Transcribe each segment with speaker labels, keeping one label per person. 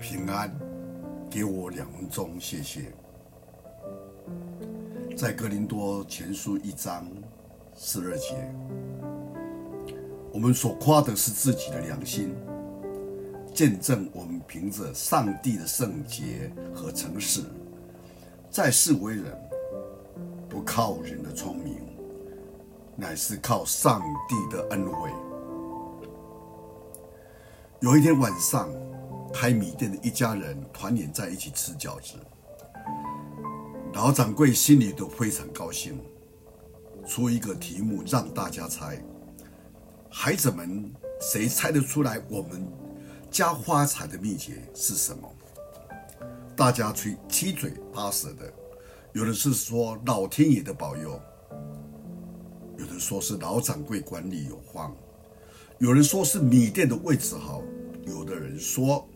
Speaker 1: 平安，给我两分钟，谢谢。在格林多前书一章十二节，我们所夸的是自己的良心，见证我们凭着上帝的圣洁和诚实，在世为人，不靠人的聪明，乃是靠上帝的恩惠。有一天晚上，开米店的一家人团圆在一起吃饺子，老掌柜心里都非常高兴，出一个题目让大家猜，孩子们谁猜得出来我们家发财的秘诀是什么？大家吹七嘴八舌的，有的是说老天爷的保佑，有的说是老掌柜管理有方。有人说是米店的位置好，有的人说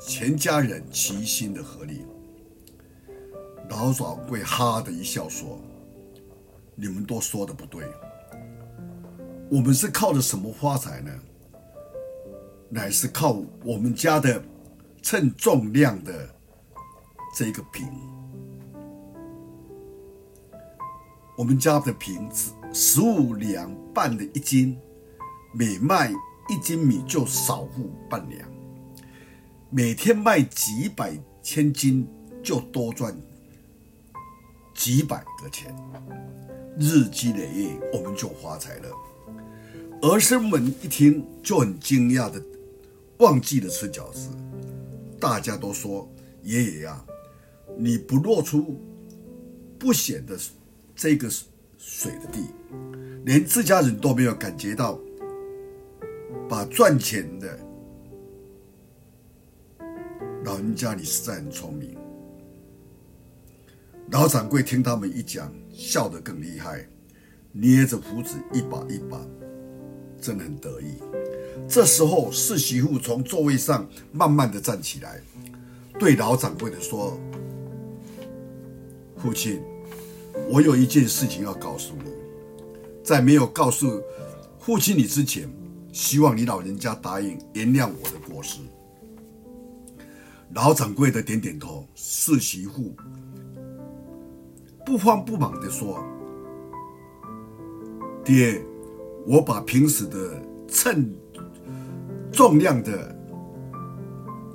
Speaker 1: 全家人齐心的合力。老掌柜哈的一笑说：“你们都说的不对，我们是靠着什么发财呢？乃是靠我们家的称重量的这个瓶。我们家的瓶子十五两半的一斤。”每卖一斤米就少付半两，每天卖几百千斤就多赚几百个钱，日积月累，我们就发财了。儿孙们一听就很惊讶的忘记了吃饺子，大家都说：“爷爷呀，你不落出不显的这个水的地，连自家人都没有感觉到。”把赚钱的老人家，你实在很聪明。老掌柜听他们一讲，笑得更厉害，捏着胡子一把一把，真的很得意。这时候，四媳妇从座位上慢慢的站起来，对老掌柜的说：“父亲，我有一件事情要告诉你，在没有告诉父亲你之前。”希望你老人家答应原谅我的过失。老掌柜的点点头，四媳妇不慌不忙地说：“爹，我把平时的称重量的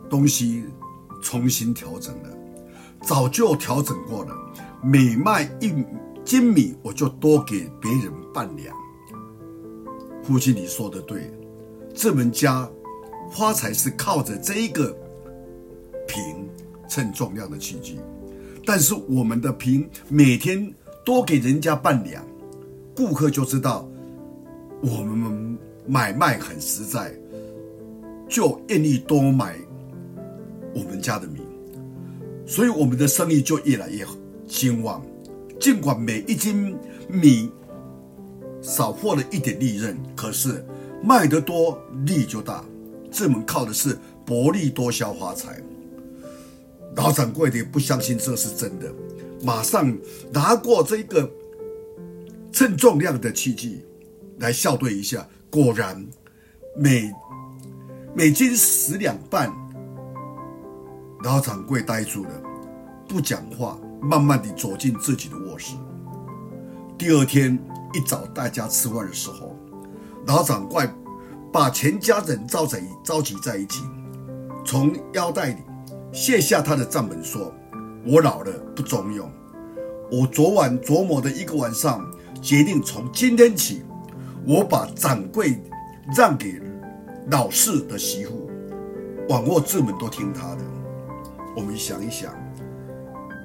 Speaker 1: 东西重新调整了，早就调整过了。每卖一斤米，我就多给别人半两。”父亲，你说的对，这门家发财是靠着这一个称重量的器具，但是我们的瓶每天多给人家半两，顾客就知道我们买卖很实在，就愿意多买我们家的米，所以我们的生意就越来越兴旺。尽管每一斤米。少获了一点利润，可是卖得多利就大。这门靠的是薄利多销发财。老掌柜的不相信这是真的，马上拿过这个称重量的器具来校对一下，果然每每斤十两半。老掌柜呆住了，不讲话，慢慢地走进自己的卧室。第二天。一早大家吃饭的时候，老掌柜把全家人召在召集在一起，从腰带里卸下他的账本，说：“我老了不中用，我昨晚琢磨的一个晚上，决定从今天起，我把掌柜让给老四的媳妇，往后之门都听他的。我们想一想，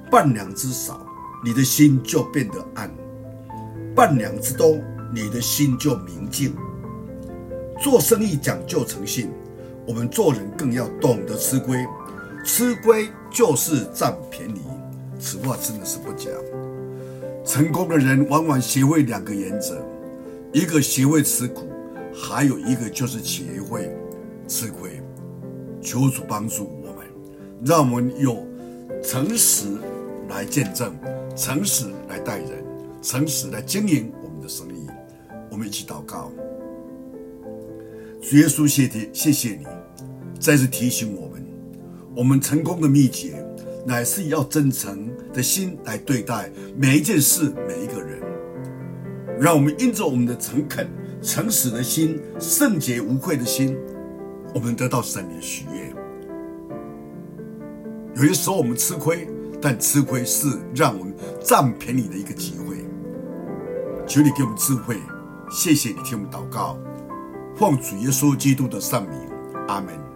Speaker 1: 半两之少，你的心就变得暗。”半两之多，你的心就明净。做生意讲究诚信，我们做人更要懂得吃亏。吃亏就是占便宜，此话真的是不假。成功的人往往学会两个原则：一个学会吃苦，还有一个就是学会吃亏。求主帮助我们，让我们用诚实来见证，诚实来待人。诚实来经营我们的生意，我们一起祷告。主耶稣，谢天谢谢你，再次提醒我，我们成功的秘诀，乃是要真诚的心来对待每一件事、每一个人。让我们因着我们的诚恳、诚实的心、圣洁无愧的心，我们得到神的喜悦。有些时候我们吃亏，但吃亏是让我们占便宜的一个机会。求你给我们智慧，谢谢你听我们祷告，奉主耶稣基督的圣名，阿门。